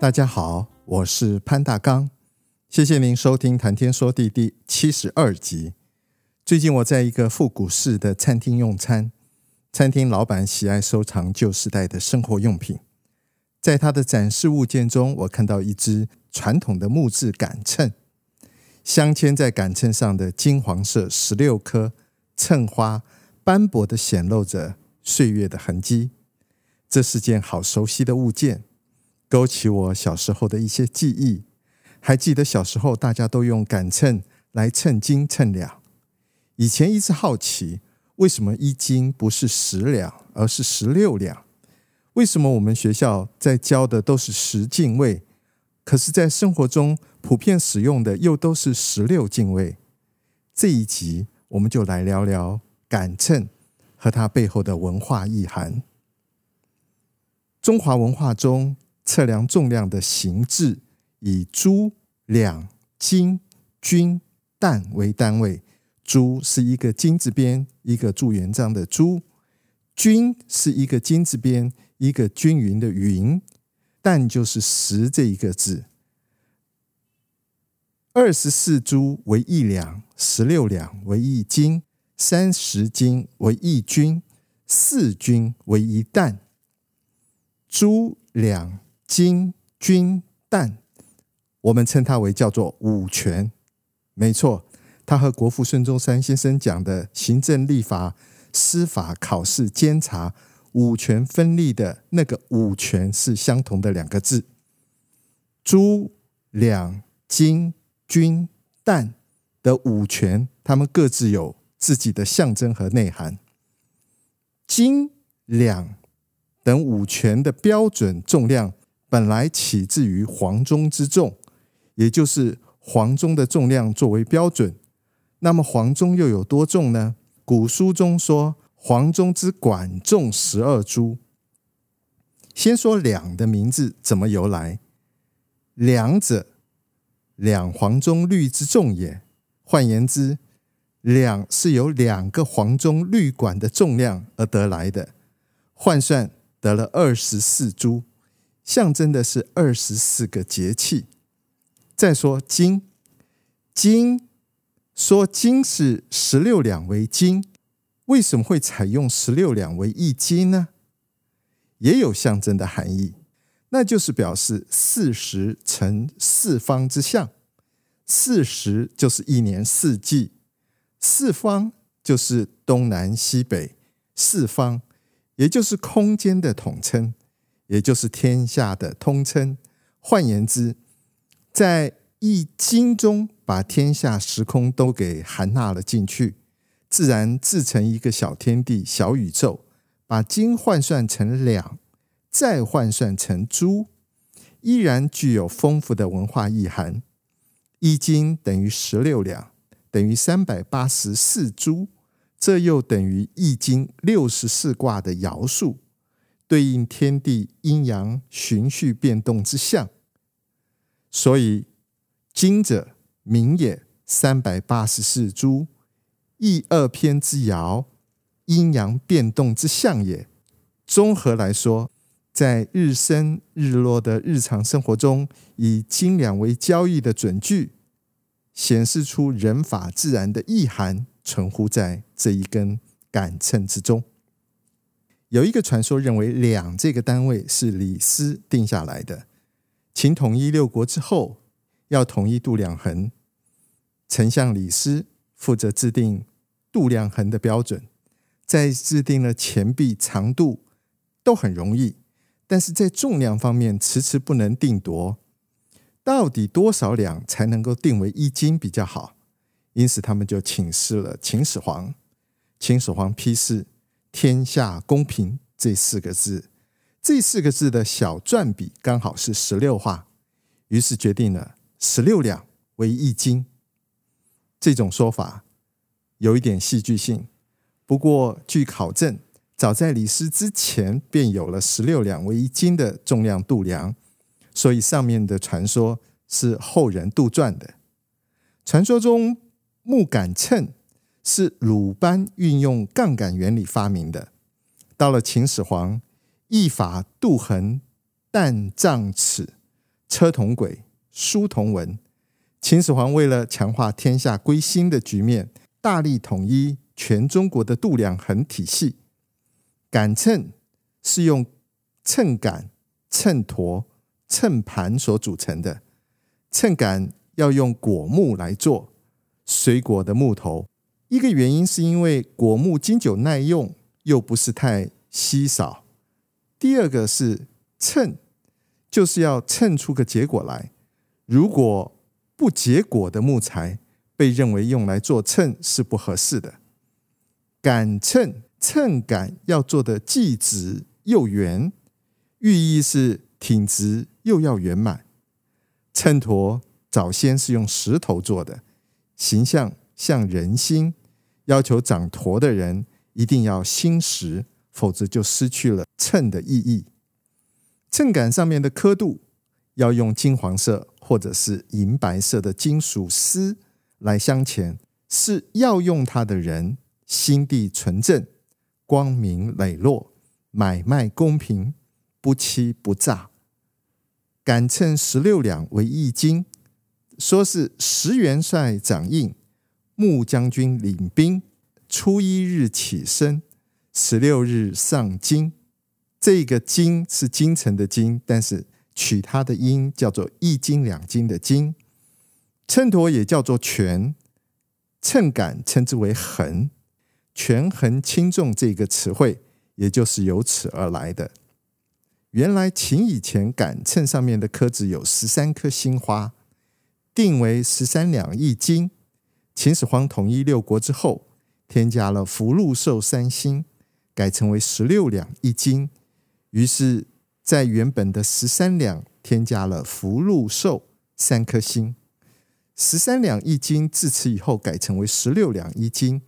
大家好，我是潘大刚，谢谢您收听《谈天说地》第七十二集。最近我在一个复古式的餐厅用餐，餐厅老板喜爱收藏旧时代的生活用品，在他的展示物件中，我看到一只传统的木质杆秤。镶嵌在杆秤上的金黄色十六颗秤花，斑驳地显露着岁月的痕迹。这是件好熟悉的物件，勾起我小时候的一些记忆。还记得小时候大家都用杆秤来称斤称两。以前一直好奇，为什么一斤不是十两，而是十六两？为什么我们学校在教的都是十进位？可是，在生活中普遍使用的又都是十六进位。这一集，我们就来聊聊杆秤和它背后的文化意涵。中华文化中，测量重量的形制以铢、两、斤、斤、担为单位。铢是一个金字边，一个朱元璋的朱；均是一个金字边，一个均匀的匀。担就是十这一个字，二十四铢为一两，十六两为一斤，三十斤为一均，四均为一担。锥、两、金、均、担，我们称它为叫做五权。没错，它和国父孙中山先生讲的行政、立法、司法、考试、监察。五权分立的那个五权是相同的两个字，朱、两、金、均、担的五权，他们各自有自己的象征和内涵。斤、两等五权的标准重量本来起自于黄钟之重，也就是黄钟的重量作为标准。那么黄钟又有多重呢？古书中说。黄钟之管重十二锥。先说两的名字怎么由来？两者，两黄钟律之重也。换言之，两是由两个黄钟律管的重量而得来的，换算得了二十四锥，象征的是二十四个节气。再说斤，斤说斤是十六两为斤。为什么会采用十六两为一斤呢？也有象征的含义，那就是表示四时成四方之象。四时就是一年四季，四方就是东南西北四方，也就是空间的统称，也就是天下的通称。换言之，在易经中把天下时空都给含纳了进去。自然自成一个小天地、小宇宙，把金换算成两，再换算成锥，依然具有丰富的文化意涵。一斤等于十六两，等于三百八十四锥，这又等于易经六十四卦的爻数，对应天地阴阳循序变动之象。所以，斤者名也，三百八十四锥。易二篇之爻，阴阳变动之象也。综合来说，在日升日落的日常生活中，以斤两为交易的准据，显示出人法自然的意涵，存乎在这一根杆秤之中。有一个传说认为，两这个单位是李斯定下来的。秦统一六国之后，要统一度量衡，丞相李斯。负责制定度量衡的标准，在制定了钱币长度都很容易，但是在重量方面迟迟不能定夺，到底多少两才能够定为一斤比较好？因此，他们就请示了秦始皇。秦始皇批示：天下公平，这四个字，这四个字的小篆笔刚好是十六画，于是决定了十六两为一斤。这种说法有一点戏剧性，不过据考证，早在李斯之前便有了十六两为一斤的重量度量，所以上面的传说是后人杜撰的。传说中木杆秤是鲁班运用杠杆原理发明的。到了秦始皇，一法度衡，担丈尺，车同轨，书同文。秦始皇为了强化天下归心的局面，大力统一全中国的度量衡体系。杆秤是用秤杆、秤砣、秤盘所组成的。秤杆要用果木来做，水果的木头。一个原因是因为果木经久耐用。又不是太稀少。第二个是称，就是要称出个结果来。如果不结果的木材被认为用来做秤是不合适的。杆秤秤杆要做的既直又圆，寓意是挺直又要圆满。秤砣早先是用石头做的，形象像人心，要求掌砣的人。一定要心实，否则就失去了秤的意义。秤杆上面的刻度要用金黄色或者是银白色的金属丝来镶嵌，是要用它的人心地纯正、光明磊落、买卖公平、不欺不诈。杆秤十六两为一斤，说是十元帅掌印，穆将军领兵。初一日起身，十六日上京。这个“京”是京城的“京”，但是取它的音叫做一斤两斤的“斤”。秤砣也叫做权，秤杆称之为衡，权衡轻重这个词汇，也就是由此而来的。原来秦以前杆秤上面的刻字有十三颗星花，定为十三两一斤。秦始皇统一六国之后。添加了福禄寿三星，改成为十六两一斤。于是，在原本的十三两添加了福禄寿三颗星。十三两一斤自此以后改成为十六两一斤。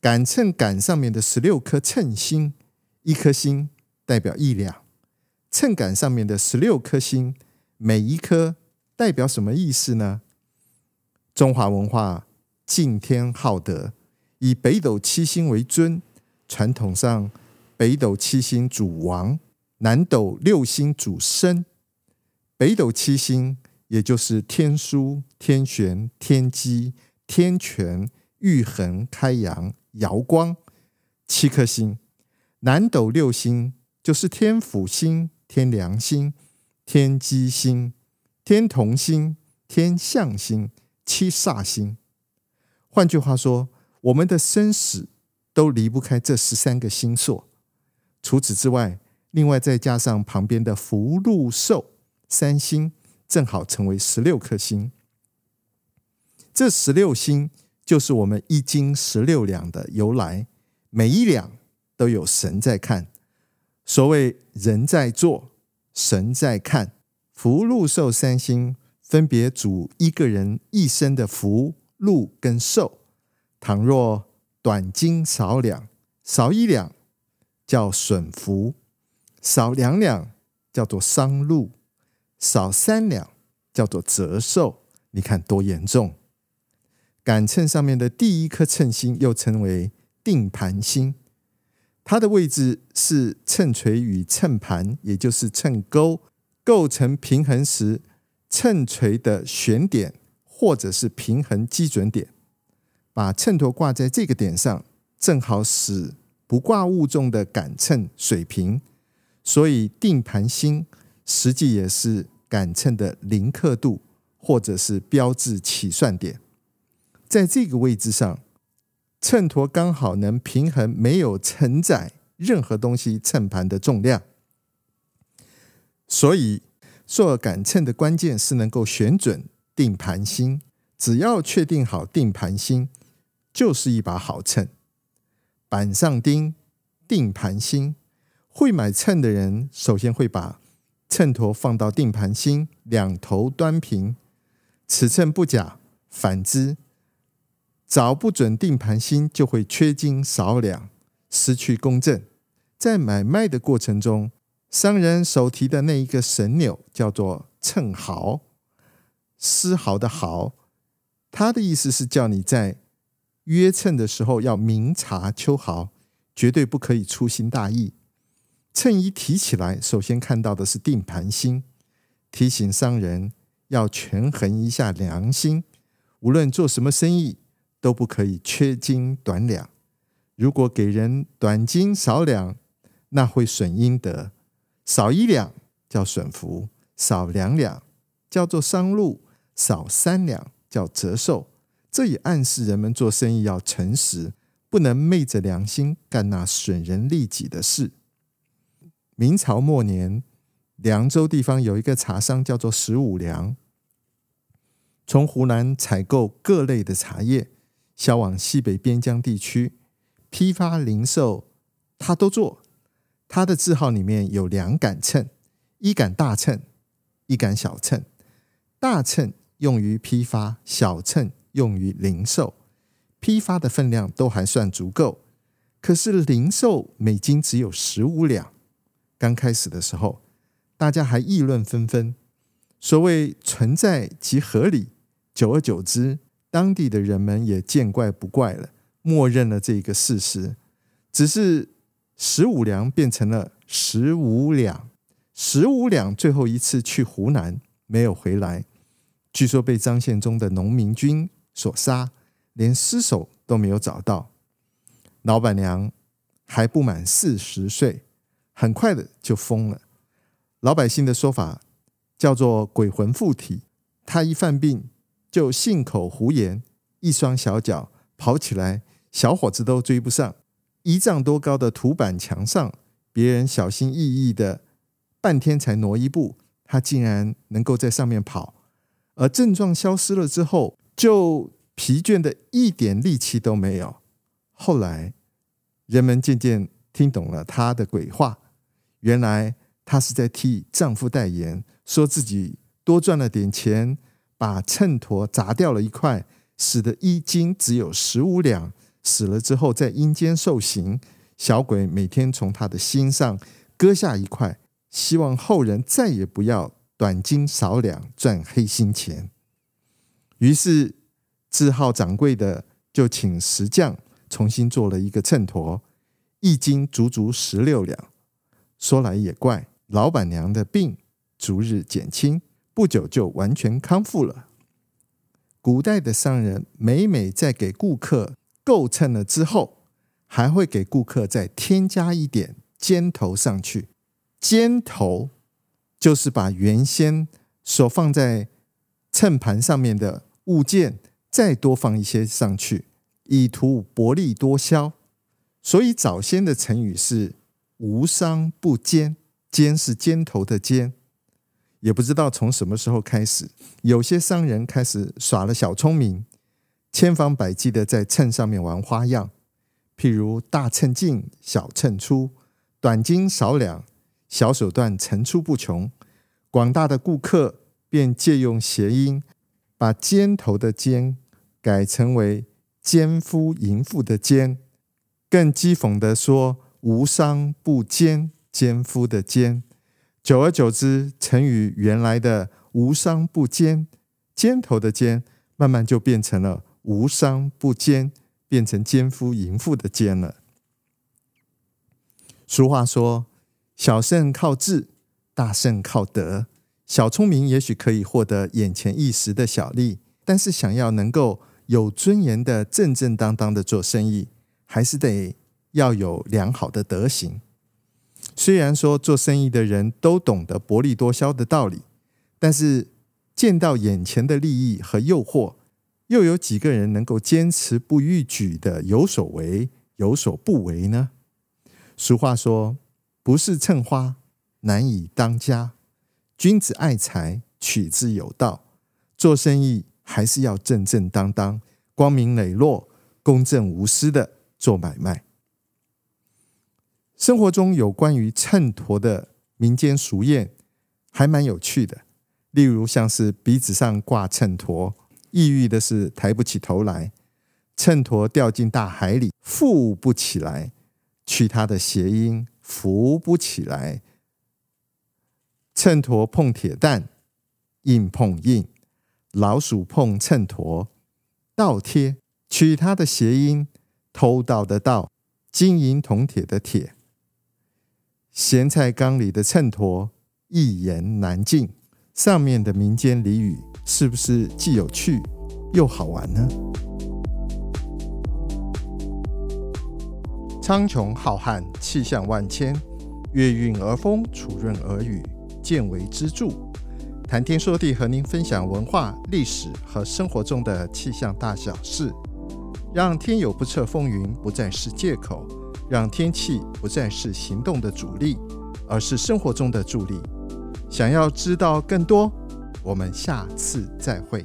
杆秤杆上面的十六颗称星，一颗星代表一两。秤杆上面的十六颗星，每一颗代表什么意思呢？中华文化敬天好德。以北斗七星为尊，传统上北斗七星主王，南斗六星主生。北斗七星也就是天枢、天璇、天机、天权、玉衡、开阳、瑶光七颗星。南斗六星就是天府星、天梁星、天机星、天同星、天相星七煞星。换句话说。我们的生死都离不开这十三个星宿。除此之外，另外再加上旁边的福禄寿三星，正好成为十六颗星。这十六星就是我们一斤十六两的由来。每一两都有神在看。所谓人在做，神在看。福禄寿三星分别主一个人一生的福、禄跟寿。倘若短斤少两，少一两叫损福，少两两叫做伤禄，少三两叫做折寿。你看多严重！杆秤上面的第一颗称星又称为定盘星，它的位置是秤锤与秤盘，也就是秤钩构成平衡时，秤锤的旋点或者是平衡基准点。把秤砣挂在这个点上，正好使不挂物重的杆秤水平，所以定盘星实际也是杆秤的零刻度，或者是标志起算点。在这个位置上，秤砣刚好能平衡没有承载任何东西秤盘的重量。所以做杆秤的关键是能够选准定盘星，只要确定好定盘星。就是一把好秤，板上钉，定盘星，会买秤的人，首先会把秤砣放到定盘芯，两头端平，尺寸不假。反之，找不准定盘芯，就会缺斤少两，失去公正。在买卖的过程中，商人手提的那一个绳钮叫做秤毫，丝毫的毫，他的意思是叫你在约秤的时候要明察秋毫，绝对不可以粗心大意。秤一提起来，首先看到的是定盘芯，提醒商人要权衡一下良心。无论做什么生意，都不可以缺斤短两。如果给人短斤少两，那会损阴德。少一两叫损福，少两两叫做伤禄，少三两叫折寿。这也暗示人们做生意要诚实，不能昧着良心干那损人利己的事。明朝末年，凉州地方有一个茶商叫做十五良。从湖南采购各类的茶叶，销往西北边疆地区，批发零售，他都做。他的字号里面有两杆秤，一杆大秤，一杆小秤。大秤用于批发，小秤用于零售。批发的分量都还算足够，可是零售每斤只有十五两。刚开始的时候，大家还议论纷纷，所谓存在即合理。久而久之，当地的人们也见怪不怪了，默认了这个事实。只是十五两变成了十五两，十五两最后一次去湖南没有回来，据说被张献忠的农民军所杀，连尸首都没有找到。老板娘还不满四十岁，很快的就疯了。老百姓的说法叫做鬼魂附体，他一犯病。就信口胡言，一双小脚跑起来，小伙子都追不上。一丈多高的土板墙上，别人小心翼翼的半天才挪一步，他竟然能够在上面跑。而症状消失了之后，就疲倦的一点力气都没有。后来，人们渐渐听懂了他的鬼话，原来他是在替丈夫代言，说自己多赚了点钱。把秤砣砸掉了一块，使得一斤只有十五两。死了之后，在阴间受刑，小鬼每天从他的心上割下一块，希望后人再也不要短斤少两赚黑心钱。于是，字号掌柜的就请石匠重新做了一个秤砣，一斤足足十六两。说来也怪，老板娘的病逐日减轻。不久就完全康复了。古代的商人每每在给顾客够秤了之后，还会给顾客再添加一点尖头上去。尖头就是把原先所放在秤盘上面的物件再多放一些上去，以图薄利多销。所以早先的成语是“无商不奸”，“奸是尖头的尖。也不知道从什么时候开始，有些商人开始耍了小聪明，千方百计的在秤上面玩花样，譬如大秤进，小秤出，短斤少两，小手段层出不穷。广大的顾客便借用谐音，把尖头的尖改成为奸夫淫妇的奸，更讥讽的说无商不奸，奸夫的奸。久而久之，成语原来的“无商不奸”，尖头的“尖”，慢慢就变成了“无商不奸”，变成奸夫淫妇的“奸”了。俗话说：“小胜靠智，大胜靠德。”小聪明也许可以获得眼前一时的小利，但是想要能够有尊严的、正正当当的做生意，还是得要有良好的德行。虽然说做生意的人都懂得薄利多销的道理，但是见到眼前的利益和诱惑，又有几个人能够坚持不逾矩的有所为有所不为呢？俗话说：“不是秤花难以当家，君子爱财，取之有道。”做生意还是要正正当当、光明磊落、公正无私的做买卖。生活中有关于秤砣的民间俗谚，还蛮有趣的。例如，像是鼻子上挂秤砣，意喻的是抬不起头来；秤砣掉进大海里，富不起来，取它的谐音，浮不起来。秤砣碰铁蛋，硬碰硬；老鼠碰秤砣，倒贴，取它的谐音，偷盗的盗，金银铜铁的铁。咸菜缸里的秤砣，一言难尽。上面的民间俚语是不是既有趣又好玩呢？苍穹浩瀚，气象万千，月运而风，楚润而雨，见为支柱。谈天说地，和您分享文化、历史和生活中的气象大小事，让天有不测风云不再是借口，让天气不再是行动的阻力，而是生活中的助力。想要知道更多，我们下次再会。